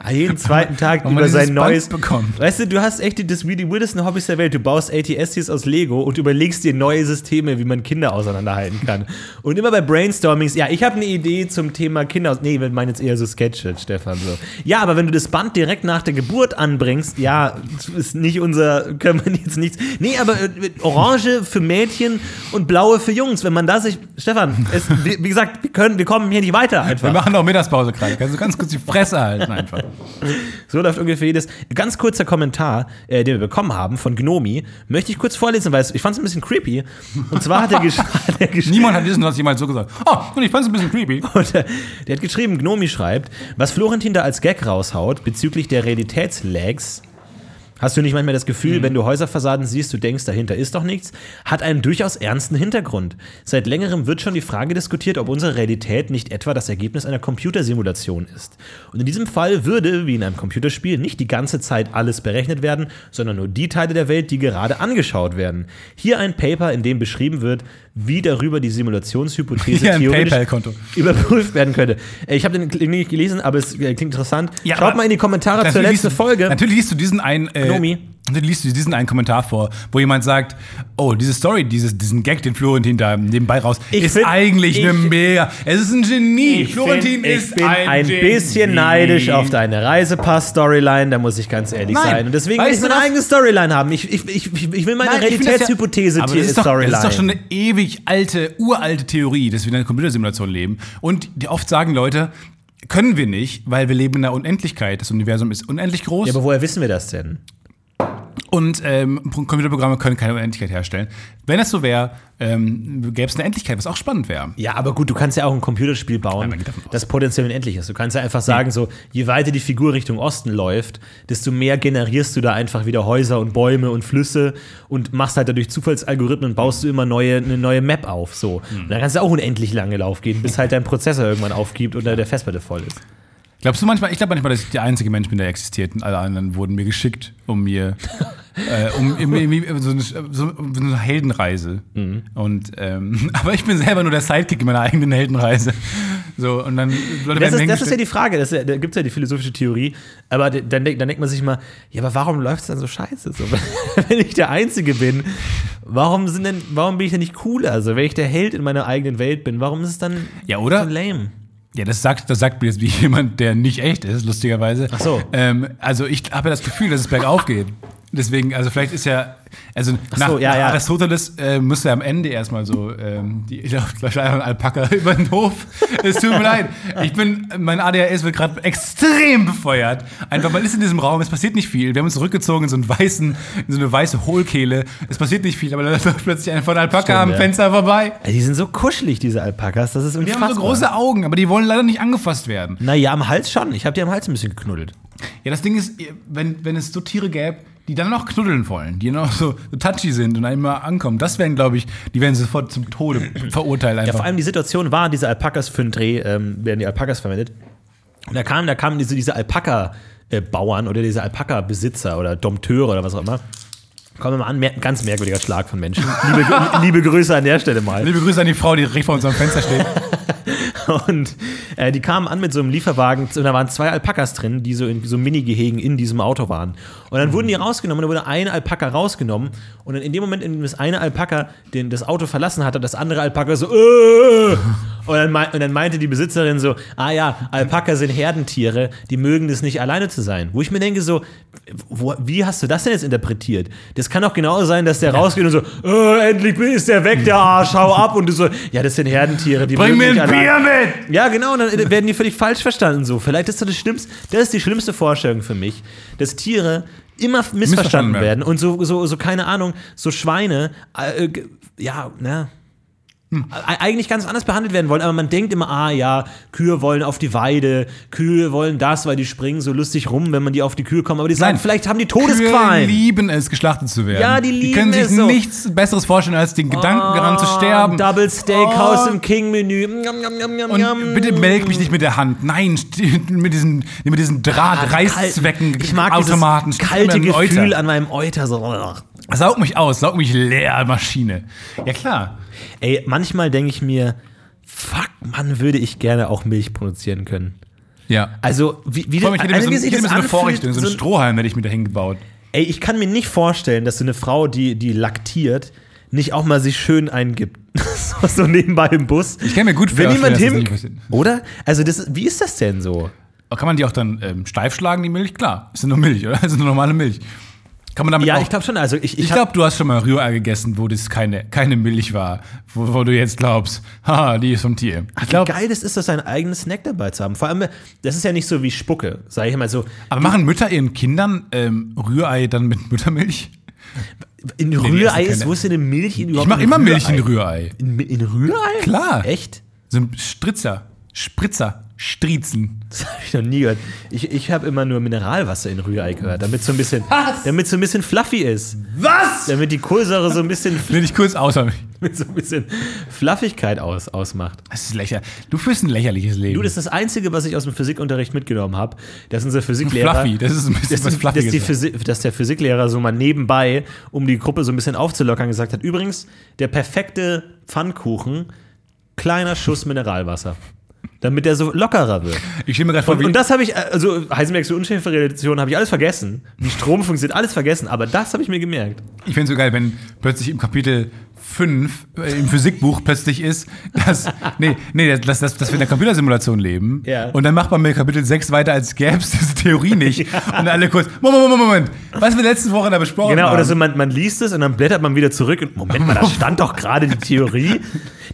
Ah, Jeden zweiten Tag über sein dieses Band neues. bekommt. Weißt du, du hast echt die, das, die weirdesten Hobbys der Welt. Du baust ATSTs aus Lego und überlegst dir neue Systeme, wie man Kinder auseinanderhalten kann. Und immer bei Brainstormings, ja, ich habe eine Idee zum Thema Kinder aus. Nee, wir meinen jetzt eher so Sketches, Stefan. So. Ja, aber wenn du das Band direkt nach der Geburt anbringst, ja, das ist nicht unser, können wir jetzt nichts. Nee, aber äh, Orange für Mädchen und Blaue für Jungs. Wenn man da sich, Stefan, es, wie, wie gesagt, wir können, wir kommen hier nicht weiter einfach. Wir machen doch Mittagspause gerade. Kannst du ganz kurz die Fresse halten einfach. (laughs) So läuft ungefähr jedes. Ganz kurzer Kommentar, äh, den wir bekommen haben von Gnomi, möchte ich kurz vorlesen, weil ich fand es ein bisschen creepy. Und zwar hat er, gesch (laughs) hat er geschrieben. Niemand hat diesen Satz jemals so gesagt. Oh, und ich fand es ein bisschen creepy. (laughs) Und, äh, der hat geschrieben, Gnomi schreibt, was Florentin da als Gag raushaut bezüglich der Realitätslags, hast du nicht manchmal das Gefühl, wenn du Häuserfassaden siehst, du denkst, dahinter ist doch nichts, hat einen durchaus ernsten Hintergrund. Seit längerem wird schon die Frage diskutiert, ob unsere Realität nicht etwa das Ergebnis einer Computersimulation ist. Und in diesem Fall würde, wie in einem Computerspiel, nicht die ganze Zeit alles berechnet werden, sondern nur die Teile der Welt, die gerade angeschaut werden. Hier ein Paper, in dem beschrieben wird, wie darüber die Simulationshypothese ein theoretisch überprüft werden könnte. Äh, Ich habe den nicht gelesen, aber es äh, klingt interessant. Ja, Schaut mal in die Kommentare zur letzten Folge. Natürlich liest du diesen einen. Äh, Gnomi. Natürlich liest du diesen einen Kommentar vor, wo jemand sagt: Oh, diese Story, dieses, diesen Gag, den Florentin da nebenbei raus, Ich ist find- eigentlich eine mega. Es ist ein Genie. Florentin find, ich ist bin ein, ein, Genie. bisschen neidisch auf deine Reisepass-Storyline, da muss ich ganz ehrlich Nein. sein. Und deswegen Weißt will ich du meine eigene Storyline haben. Ich, ich, ich, ich will meine Nein, das ja- Realitätshypothese aber das ist, doch, das Storyline. ist doch schon eine ewig alte, uralte Theorie, dass wir in einer Computersimulation leben. Und die oft sagen Leute, können wir nicht, weil wir leben in der Unendlichkeit. Das Universum ist unendlich groß. ja, aber woher wissen wir das denn? Und ähm, Computerprogramme können keine Unendlichkeit herstellen. Wenn das so wäre, ähm, gäbe es eine Endlichkeit, was auch spannend wäre. Ja, aber gut, du kannst ja auch ein Computerspiel bauen, aus. das potenziell unendlich ist. Du kannst ja einfach sagen, so, je weiter die Figur Richtung Osten läuft, desto mehr generierst du da einfach wieder Häuser und Bäume und Flüsse und machst halt dadurch Zufallsalgorithmen, baust du immer neue, eine neue Map auf. So. Hm. Und dann kannst du auch unendlich lange Lauf gehen, bis halt dein Prozessor irgendwann aufgibt und der Festplatte voll ist. Glaubst du manchmal, ich glaube manchmal, dass ich der einzige Mensch bin, der existiert und alle anderen wurden mir geschickt, um mir, (laughs) äh, um irgendwie so eine, so eine Heldenreise. Mhm. Und, ähm, (laughs) aber ich bin selber nur der Sidekick in meiner eigenen Heldenreise. So, und dann, Leute Das ist, das ist ja die Frage, das ja, da gibt es ja die philosophische Theorie, aber dann, dann denkt man sich mal, ja, aber warum läuft es dann so scheiße? So, (laughs) wenn ich der Einzige bin, warum, sind denn, warum bin ich denn nicht cooler? Also, wenn ich der Held in meiner eigenen Welt bin, warum ist es dann Ja, oder? so lame? Ja, das sagt, das sagt mir jetzt wie (laughs) jemand, der nicht echt ist, lustigerweise. Ach so. Ähm, also ich habe ja das Gefühl, dass es bergauf geht. Deswegen, also vielleicht ist ja, also nach, so, ja, nach ja. Aristoteles äh, müsste am Ende erstmal so ähm, die ich glaub, vielleicht einfach ein Alpaka (laughs) über den Hof. Es tut mir leid. Ich bin, mein ADHS wird gerade extrem befeuert. Einfach, man ist in diesem Raum, es passiert nicht viel. Wir haben uns zurückgezogen in so, einen weißen, in so eine weiße Hohlkehle. Es passiert nicht viel, aber dann (laughs) läuft plötzlich einer von Alpaka Stimmt, am ja. Fenster vorbei. Ey, Die sind so kuschelig, diese Alpakas, das ist Die unfassbar. haben so große Augen, aber die wollen leider nicht angefasst werden. Naja, am Hals schon. Ich habe die am Hals ein bisschen geknuddelt. Ja, das Ding ist, wenn, wenn es so Tiere gäbe, die dann noch knuddeln wollen, die noch so, so touchy sind und einmal ankommen, das wären, glaube ich, die werden sofort zum Tode (clears throat) verurteilt Ja, einfach. vor allem die Situation war, diese Alpakas für den Dreh ähm, werden die Alpakas verwendet. Und da kamen, da kamen diese, diese Alpaka-Bauern oder diese Alpaka-Besitzer oder Dompteure oder was auch immer. Kommen wir mal an, mer ganz merkwürdiger Schlag von Menschen. (laughs) Liebe, liebe Grüße an der Stelle mal. Liebe Grüße an die Frau, die direkt vor unserem Fenster steht. (laughs) Und äh, die kamen an mit so einem Lieferwagen und da waren zwei Alpakas drin, die so in so Mini-Gehegen in diesem Auto waren. Und dann wurden die rausgenommen, da wurde eine Alpaka rausgenommen und dann in dem Moment, in dem das eine Alpaka den, das Auto verlassen hat, hat das andere Alpaka so äh, und, dann und dann meinte die Besitzerin so, ah ja, Alpaka sind Herdentiere, die mögen das nicht alleine zu sein. Wo ich mir denke so, wo, wie hast du das denn jetzt interpretiert? Das kann doch genau sein, dass der rausgeht und so, äh, endlich ist der weg, der Arsch, hau ab und du so, ja, das sind Herdentiere, die Bring mögen mir ein Bier mit! ja, genau, und dann werden die völlig falsch verstanden so. Vielleicht ist das das Schlimmste, das ist die schlimmste Vorstellung für mich, dass Tiere immer missverstanden, werden. und so, so, so, keine Ahnung, so Schweine, äh, ge- ja, ne. Hm. Eigentlich ganz anders behandelt werden wollen, aber man denkt immer, ah ja, Kühe wollen auf die Weide, Kühe wollen das, weil die springen so lustig rum, wenn man die auf die Kühe kommt. Aber die sagen, Nein. vielleicht haben die Kühe Todesqualen. lieben es, geschlachtet zu werden. Ja, die Die lieben können sich es so. nichts Besseres vorstellen, als den Gedanken daran zu Ah, sterben. Double Steakhouse Oh. im King-Menü. Und bitte melk mich nicht mit der Hand. Nein, mit diesen, mit diesen Draht, Reißzwecken, Ah, ich mag Automaten. dieses kalte Gefühl Euter. an meinem Euter. So. Saug mich aus, saug mich leer, Maschine. Ja, klar. Ey, manchmal denke ich mir, fuck, Mann, würde ich gerne auch Milch produzieren können. Ja. Also, wie, wie, allem, ich hätte mir so, wie ich hätte mir so eine Vorrichtung, so einen so ein- Strohhalm hätte ich mir da hingebaut. Ey, ich kann mir nicht vorstellen, dass so eine Frau, die, die laktiert, nicht auch mal sich schön eingibt. (laughs) so, so nebenbei im Bus. Ich kann mir gut Wenn vorstellen, jemand dass das hin. Oder? Also, das, wie ist das denn so? Kann man die auch dann ähm, steif schlagen, die Milch? Klar. Ist ja nur Milch, oder? (laughs) Ist eine normale Milch. Kann man damit Ja, auch, ich glaube schon. Also, ich, ich, Ich glaube, du hast schon mal Rührei gegessen, wo das keine, keine Milch war. Wo, wo du jetzt glaubst, haha, die ist vom Tier. Ich Wie geil das ist, das seinen eigenen Snack dabei zu haben. Vor allem, das ist ja nicht so wie Spucke, sage ich mal so. aber machen Mütter ihren Kindern ähm, Rührei dann mit Muttermilch? In Rührei ist, wo ist denn eine Milch in Ich überhaupt mache in immer Milch in Rührei? Rührei. In, in Rührei? Klar. Echt? So ein Stritzer, Spritzer, Striezen. Das habe ich noch nie gehört. Ich, ich habe immer nur Mineralwasser in Rührei gehört, damit so ein bisschen, damit so ein bisschen fluffy ist. Was? Damit die Kohlsäure so ein bisschen, (laughs) Will ich kurz außer (laughs) mich. mit so ein bisschen Fluffigkeit aus, ausmacht. Das ist lächerlich. Du führst ein lächerliches Leben. Du, das ist das Einzige, was ich aus dem Physikunterricht mitgenommen habe, dass unser Physiklehrer. Fluffy, das ist ein bisschen dass, was die, dass, Fluffiges. die Physik, dass der Physiklehrer so mal nebenbei, um die Gruppe so ein bisschen aufzulockern, gesagt hat: Übrigens, der perfekte Pfannkuchen, kleiner Schuss Mineralwasser. Damit der so lockerer wird. ich stelle mir gerade vor, Und, wie, und das habe ich, also Heisenbergs Unschärferelation habe ich alles vergessen. Wie Strom funktioniert, alles vergessen. Aber das habe ich mir gemerkt. ich finde es so geil, wenn plötzlich im Kapitel 5 äh, im Physikbuch plötzlich ist, dass, (laughs) nee, nee, dass, dass, dass wir in der Computersimulation leben. Ja. Und dann macht man mit Kapitel 6 weiter, als gäbe es diese Theorie nicht. (laughs) Und alle kurz, Moment, Moment, Moment, was wir letzte Woche da besprochen Genau, haben. oder so, man, man liest es und dann blättert man wieder zurück und Moment mal, da (laughs) stand doch gerade die Theorie.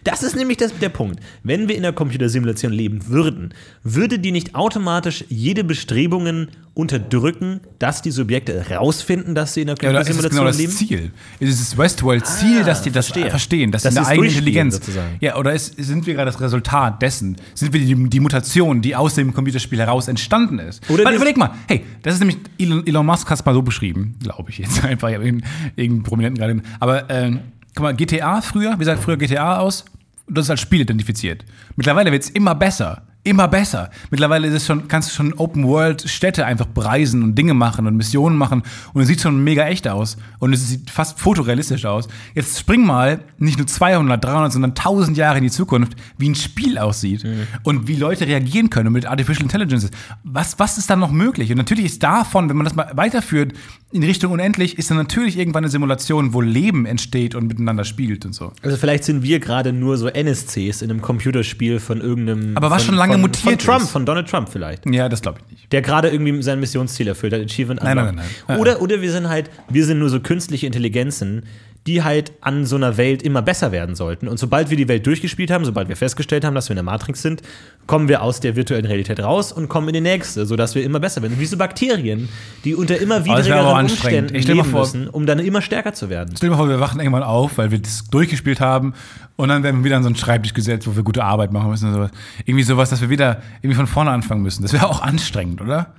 Das ist nämlich das, der Punkt. Wenn wir in der Computersimulation leben würden, würde die nicht automatisch jede Bestrebungen unterdrücken, dass die Subjekte rausfinden, dass sie in der Ja, oder ist es Computersimulation genau das leben? Ziel? Ist es das Westworld-Ziel, dass die das verstehe. verstehen, dass, Dass sie eine eigene Intelligenz. sozusagen. Ja, oder ist, sind wir gerade das Resultat dessen? Sind wir die, die Mutation, die aus dem Computerspiel heraus entstanden ist? Oder Weil, überleg mal, hey, das ist nämlich, Elon, Elon Musk hat es mal so beschrieben, glaube ich jetzt (laughs) einfach, ich habe irgendeinen, irgendeinen Prominenten gerade, aber ähm, guck mal, GTA früher, wie sah früher GTA aus? Und ist als Spiel identifiziert. Mittlerweile wird es immer besser. Immer besser. Mittlerweile ist es schon, kannst du schon Open-World-Städte einfach bereisen und Dinge machen und Missionen machen und es sieht schon mega echt aus und es sieht fast fotorealistisch aus. Jetzt spring mal nicht nur 200, 300, sondern 1000 Jahre in die Zukunft, wie ein Spiel aussieht und wie Leute reagieren können mit Artificial Intelligence. Was, was ist dann noch möglich? Und natürlich ist davon, wenn man das mal weiterführt in Richtung unendlich, ist dann natürlich irgendwann eine Simulation, wo Leben entsteht und miteinander spielt und so. Also vielleicht sind wir gerade nur so NSCs in einem Computerspiel von irgendeinem Aber von, schon lange von, mutiert von Trump, ist. von Donald Trump vielleicht. Ja, das glaube ich nicht. Der gerade irgendwie sein Missionsziel erfüllt hat, Achievement Nein, nein, nein, nein. Oder, oder wir sind halt, wir sind nur so künstliche Intelligenzen, die halt an so einer Welt immer besser werden sollten. Und sobald wir die Welt durchgespielt haben, sobald wir festgestellt haben, dass wir in der Matrix sind, kommen wir aus der virtuellen Realität raus und kommen in die nächste, sodass wir immer besser werden. Wie so Bakterien, die unter immer widrigeren. Umständen Ich leben vor- müssen, um dann immer stärker zu werden. Stell dir mal vor, wir wachen irgendwann auf, weil wir das durchgespielt haben und dann werden wir wieder an so einen Schreibtisch gesetzt, wo wir gute Arbeit machen müssen. Und sowas. Irgendwie sowas, dass wir wieder irgendwie von vorne anfangen müssen. Das wäre auch anstrengend, oder?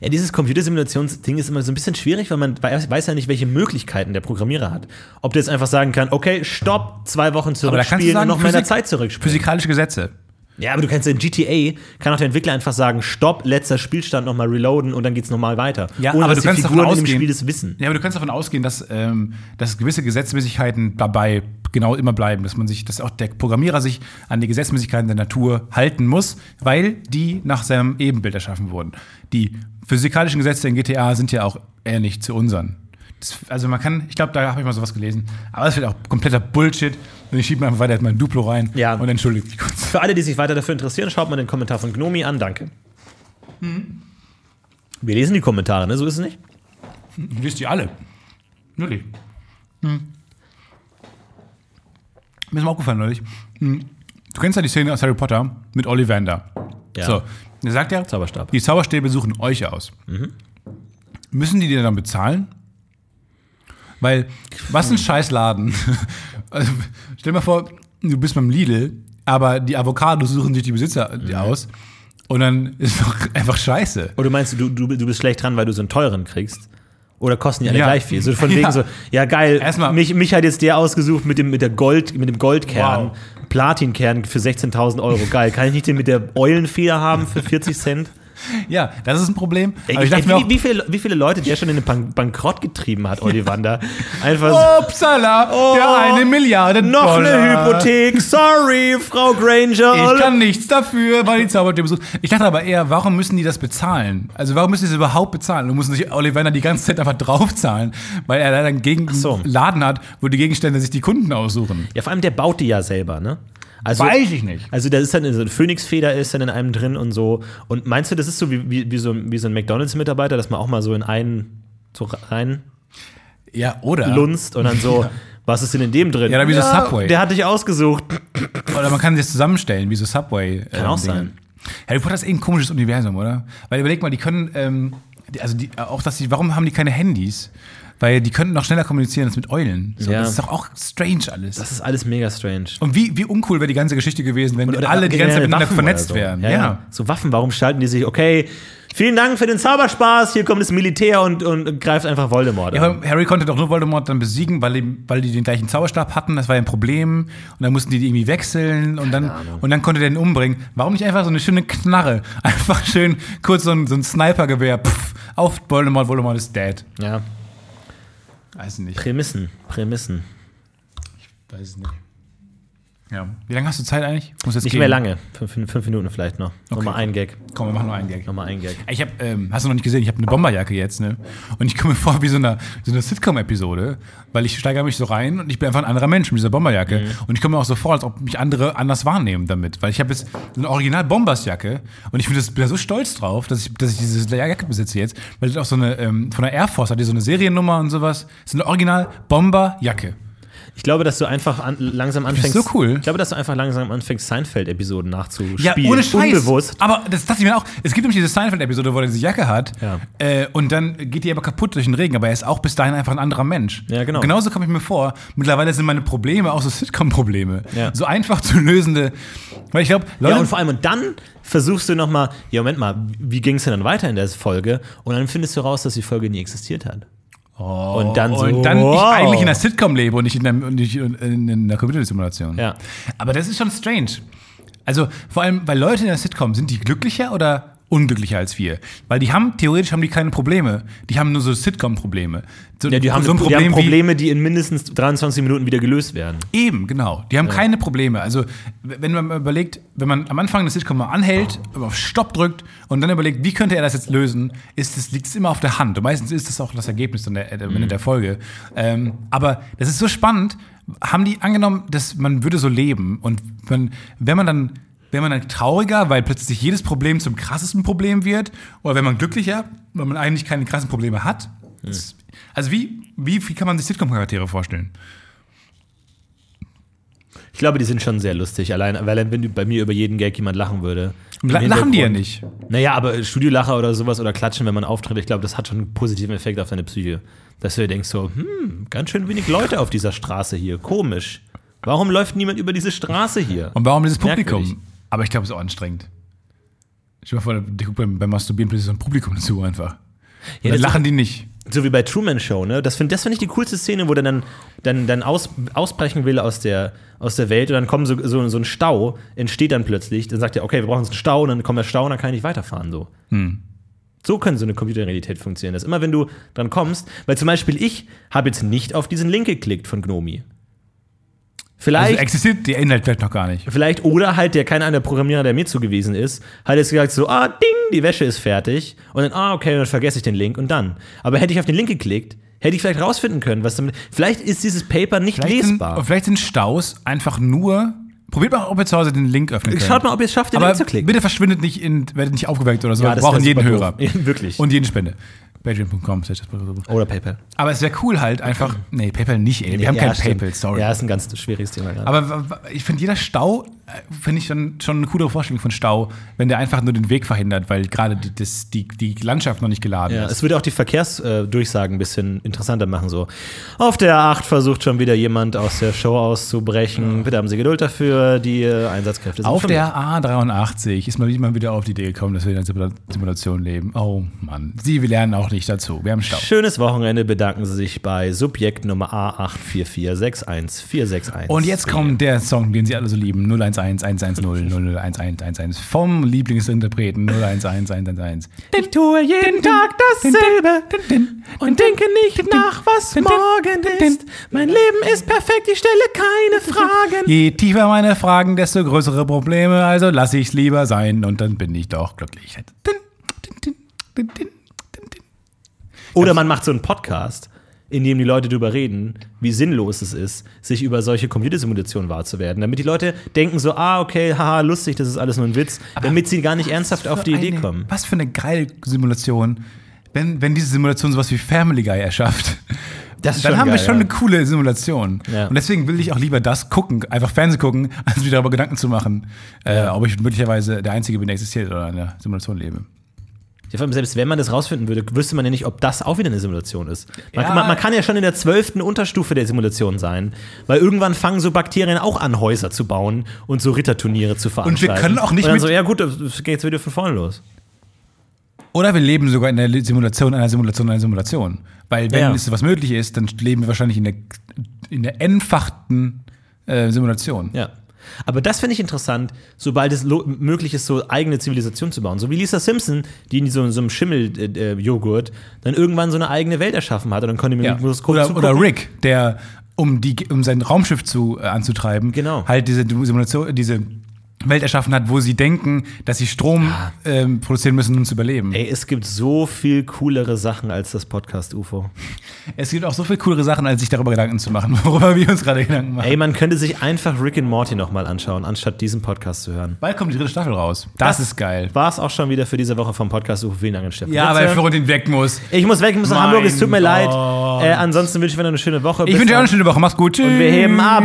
Ja, dieses Computersimulationsding ist immer so ein bisschen schwierig, weil man weiß, weiß ja nicht, welche Möglichkeiten der Programmierer hat. Ob der jetzt einfach sagen kann, okay, stopp, zwei Wochen zurückspielen sagen, und noch Physik- Zeit zurückspielen. Physikalische Gesetze. Ja, aber du kannst in GTA, kann auch der Entwickler einfach sagen, stopp, letzter Spielstand nochmal reloaden und dann geht's nochmal weiter. Ja, Ohne aber du kannst davon Figuren dem ausgehen- Spiel das wissen. Ja, aber du kannst davon ausgehen, dass, ähm, dass gewisse Gesetzmäßigkeiten dabei genau immer bleiben, dass man sich, dass auch der Programmierer sich an die Gesetzmäßigkeiten der Natur halten muss, weil die nach seinem Ebenbild erschaffen wurden. Die physikalischen Gesetze in GTA sind ja auch ähnlich zu unseren. Das, also man kann, ich glaube, da habe ich mal sowas gelesen, aber das wird auch kompletter Bullshit. Und ich schiebe mir einfach weiter mein Duplo rein Ja. und entschuldige mich kurz. Für alle, die sich weiter dafür interessieren, schaut mal den Kommentar von Gnomi an, danke. Wir lesen die Kommentare, ne? So ist es nicht? Wisst ihr alle. Wirklich. Hm. Mir ist mal aufgefallen neulich. Hm. Du kennst ja die Szene aus Harry Potter mit Ollivander. Ja. So, der sagt ja, Zauberstab. die Zauberstäbe suchen euch aus. Müssen die dir dann bezahlen? Weil, was ein Scheißladen. also, stell dir mal vor, du bist beim Lidl, aber die Avocados suchen sich die Besitzer aus. Und dann ist doch einfach scheiße. Oder meinst du, du, du bist schlecht dran, weil du so einen teuren kriegst? Oder kosten die alle Ja. gleich viel? So von (laughs) wegen Ja. so, ja geil, Erstmal- mich, mich hat jetzt der ausgesucht mit dem, mit der Gold, mit dem Goldkern, Wow. Platinkern für 16.000 Euro. Geil, kann ich nicht den mit der Eulenfeder haben für 40 Cent? Ja, das ist ein Problem. Ey, Aber ich ey, dachte auch, wie, wie, viele, wie viele Leute der schon in den Bank Bankrott getrieben hat, Ollivander? Einfach so, Upsala, Oh, der eine Milliarde noch Dollar. eine Hypothek, sorry, Frau Granger. Ich kann nichts dafür, weil die Zauberstäbe suchen. Ich dachte aber eher, warum müssen die das bezahlen? Also warum müssen die das überhaupt bezahlen? Du musst nicht Ollivander die ganze Zeit einfach draufzahlen, weil er leider einen Gegen so. Laden hat, wo die Gegenstände sich die Kunden aussuchen. ja, vor allem der baut die ja selber, ne? Also, Weiß ich nicht. Also da ist dann so eine Phönixfeder ist dann in einem drin und so. Und meinst du, das ist so wie, wie, wie so, wie so ein McDonalds-Mitarbeiter, dass man auch mal so in einen so rein Ja, oder? lunzt und dann so, was ist denn in dem drin? Ja, oder wie so Subway. Der hat dich ausgesucht. Oder man kann sich das zusammenstellen, wie so Subway. Kann auch Dinge. sein. Harry Potter ist eh ein komisches Universum, oder? Weil überleg mal, die können, ähm, also die, auch dass die, warum haben die keine Handys? Weil die könnten noch schneller kommunizieren als mit Eulen. So, Ja. Das ist doch auch strange alles. Das ist alles mega strange. Und wie, wie uncool wäre die ganze Geschichte gewesen, wenn Oder alle die ganze Zeit miteinander Waffen vernetzt oder so. wären. Ja, ja. So Waffen, warum schalten die sich, okay, vielen Dank für den Zauberspaß, hier kommt das Militär und, und greift einfach Voldemort Ja, an. aber Harry konnte doch nur Voldemort dann besiegen, weil die, weil die den gleichen Zauberstab hatten. Das war ja ein Problem. Und dann mussten die die irgendwie wechseln und dann, und dann konnte der ihn umbringen. Warum nicht einfach so eine schöne Knarre? (laughs) Einfach schön kurz so ein, so ein Snipergewehr. Pff, auf Voldemort, Voldemort ist dead. Ja, Weiß nicht. Prämissen, Prämissen. Weiß es nicht. Ja. Wie lange hast du Zeit eigentlich? Muss jetzt Nicht gehen. mehr lange, fünf, fünf Minuten vielleicht noch. Okay. Nochmal ein Gag, Komm, wir machen nur einen Gag. nochmal ein Gag. Ich habe, ähm, hast du noch nicht gesehen, ich habe eine Bomberjacke jetzt, ne? Und ich komme mir vor wie so eine, so eine Sitcom-Episode, weil ich steigere mich so rein und ich bin einfach ein anderer Mensch mit dieser Bomberjacke. Und ich komme mir auch so vor, als ob mich andere anders wahrnehmen damit. Weil ich habe jetzt so eine original Bombers-Jacke und ich bin, das, bin da so stolz drauf, dass ich, dass ich diese Jacke besitze jetzt, weil das auch so eine, ähm, von der Air Force hat die so eine Seriennummer und sowas. So eine original Bomberjacke. Ich glaube, dass du einfach an, langsam anfängst. so cool. Ich glaube, dass du einfach langsam anfängst, Seinfeld-Episoden nachzuspielen. Ja, ohne Scheiß. Unbewusst. Aber das dachte ich mir auch. Es gibt nämlich diese Seinfeld-Episode, wo er diese Jacke hat. Ja. Äh, und dann geht die aber kaputt durch den Regen. Aber er ist auch bis dahin einfach ein anderer Mensch. Ja, genau. Und genauso komme ich mir vor. Mittlerweile sind meine Probleme auch so Sitcom-Probleme. Ja. So einfach zu lösende. Weil ich glaube, Leute. Ja, und vor allem, und dann versuchst du nochmal, ja, Moment mal, wie ging es denn dann weiter in der Folge? Und dann findest du raus, dass die Folge nie existiert hat. Und dann so, und dann wow. ich eigentlich in der Sitcom lebe und nicht in nicht der Computersimulation. Ja. Aber das ist schon strange. Also vor allem, weil Leute in der Sitcom, sind die glücklicher oder unglücklicher als wir? Weil die haben, theoretisch haben die keine Probleme. Die haben nur so Sitcom-Probleme. So, Ja, die haben, so ein die Problem haben wie, Probleme, die in mindestens 23 Minuten wieder gelöst werden. Eben, genau. Die haben keine Probleme. Also, wenn man überlegt, wenn man am Anfang des Sitcom mal anhält, auf Stopp drückt und dann überlegt, wie könnte er das jetzt lösen, ist es, liegt es immer auf der Hand. Und meistens ist das auch das Ergebnis dann der, der, Mhm. der Folge. Ähm, aber das ist so spannend. Haben die angenommen, dass man würde so leben und man, wenn man dann Wäre man dann trauriger, weil plötzlich jedes Problem zum krassesten Problem wird? Oder wäre man glücklicher, weil man eigentlich keine krassen Probleme hat? Das- Also wie, wie, wie kann man sich Sitcom-Charaktere vorstellen? Ich glaube, die sind schon sehr lustig. Allein, weil wenn bei mir über jeden Gag jemand lachen würde. lachen die ja nicht. Naja, aber Studiolacher oder sowas oder klatschen, wenn man auftritt, ich glaube, das hat schon einen positiven Effekt auf deine Psyche. Dass du dir denkst so, hm, ganz schön wenig Leute auf dieser Straße hier. Komisch. Warum läuft niemand über diese Straße hier? Und warum dieses Publikum? Merkwürdig. Aber ich glaube, es ist auch anstrengend. Ich mir vor, die guckt beim, beim Masturbieren plötzlich so ein Publikum dazu einfach. Ja, dann lachen die nicht. So wie bei Truman Show, ne? Das finde das find ich die coolste Szene, wo der dann, dann, dann aus, ausbrechen will aus der, aus der Welt und dann kommt so, so, so ein Stau, entsteht dann plötzlich. Dann sagt er, okay, wir brauchen jetzt einen Stau und dann kommt der Stau und dann kann ich nicht weiterfahren. So. So kann so eine Computerrealität funktionieren. Dass immer, wenn du dran kommst, weil zum Beispiel ich habe jetzt nicht auf diesen Link geklickt von Gnomi. Vielleicht. Also existiert der Inhalt vielleicht noch gar nicht. Vielleicht, oder halt der keiner der Programmierer, der mir zugewiesen ist, hat jetzt gesagt so, ah, ding, die Wäsche ist fertig. Und dann, ah, okay, dann vergesse ich den Link und dann. Aber hätte ich auf den Link geklickt, hätte ich vielleicht rausfinden können, was damit. Vielleicht ist dieses Paper nicht Vielleicht sind, lesbar. vielleicht sind Staus einfach nur. Probiert mal, ob ihr zu Hause den Link öffnen könnt. Schaut mal, ob ihr es schafft, den Aber Link zu klicken. bitte verschwindet nicht, in, werdet nicht aufgeweckt oder so. Ja, wir das brauchen jeden Hörer. (laughs) wirklich. Und jede Spende. Patreon.com. Oder PayPal. Aber es wäre cool halt einfach. Nee, PayPal nicht, ey. Wir haben Ja, kein stimmt. PayPal, sorry. Ja, ist ein ganz schwieriges Thema gerade. Aber ich finde, jeder Stau, äh, finde ich dann schon eine coole Vorstellung von Stau, wenn der einfach nur den Weg verhindert, weil gerade die, das, die, die Landschaft noch nicht geladen Ja, ist. es würde auch die Verkehrsdurchsagen ein bisschen interessanter machen. So, auf der 8 versucht schon wieder jemand aus der Show auszubrechen. Bitte haben Sie Geduld dafür. Die äh, Einsatzkräfte sind Auf der A83 ist mal wieder, mal wieder auf die Idee gekommen, dass wir in einer Simula- Simulation leben. Oh Mann. Sie, wir lernen auch nicht dazu. Wir haben Stau. Schönes Wochenende bedanken Sie sich bei Subjekt Nummer A84461461. Und jetzt kommt der Song, den Sie alle so lieben. 011 110 001111 vom Lieblingsinterpreten 011 111. Ich tue jeden Tag dasselbe und denke nicht nach, was morgen ist. Mein Leben ist perfekt, ich stelle keine Fragen. Je tiefer meine Fragen, desto größere Probleme. Also lasse ich es lieber sein und dann bin ich doch glücklich. Oder man macht so einen Podcast, in dem die Leute darüber reden, wie sinnlos es ist, sich über solche Computersimulationen wahr zu werden. Damit die Leute denken so, ah, okay, haha, lustig, das ist alles nur ein Witz, damit sie gar nicht ernsthaft auf die Idee eine, kommen. Was für eine geile Simulation, wenn, wenn diese Simulation sowas wie Family Guy erschafft. Das ist Dann haben wir geil, schon ja. eine coole Simulation. Ja. Und deswegen will ich auch lieber das gucken, einfach Fernsehen gucken, (laughs) als mir darüber Gedanken zu machen, äh, ob ich möglicherweise der Einzige bin, der existiert oder in einer Simulation lebe. Selbst wenn man das rausfinden würde, wüsste man ja nicht, ob das auch wieder eine Simulation ist. Man, Ja. man, man kann ja schon in der zwölften Unterstufe der Simulation sein, weil irgendwann fangen so Bakterien auch an, Häuser zu bauen und so Ritterturniere zu veranstalten. können auch nicht und dann mit- so, ja gut, das geht jetzt wieder von vorne los. Oder wir leben sogar in der Simulation einer Simulation einer Simulation. Weil wenn Ja. es was möglich ist, dann leben wir wahrscheinlich in der, in der n-fachten äh, Simulation. Ja. Aber das finde ich interessant, sobald es möglich ist, so eigene Zivilisation zu bauen. So wie Lisa Simpson, die in so, so einem Schimmel-Joghurt dann irgendwann so eine eigene Welt erschaffen hat und dann konnte man Ja. Mikroskop Oder, oder Rick, der, um, die, um sein Raumschiff zu, äh, anzutreiben, Genau. halt diese Simulation, diese Welt erschaffen hat, wo sie denken, dass sie Strom ähm, produzieren müssen, um zu überleben. Ey, es gibt so viel coolere Sachen als das Podcast UFO. Es gibt auch so viel coolere Sachen, als sich darüber Gedanken zu machen, (laughs) worüber wir uns gerade Gedanken machen. Ey, man könnte sich einfach Rick and Morty nochmal anschauen, anstatt diesen Podcast zu hören. Bald kommt die dritte Staffel raus. Das, ist geil. War es auch schon wieder für diese Woche vom Podcast UFO. Vielen Dank an Steffen. Ja, Setze. weil Florentin weg muss. ich muss weg, ich muss nach Hamburg, es tut mir leid. Äh, ansonsten wünsche ich mir noch eine schöne Woche. Ich Bis wünsche dir auch eine schöne Woche. Mach's gut. Tschüss. Und wir heben ab.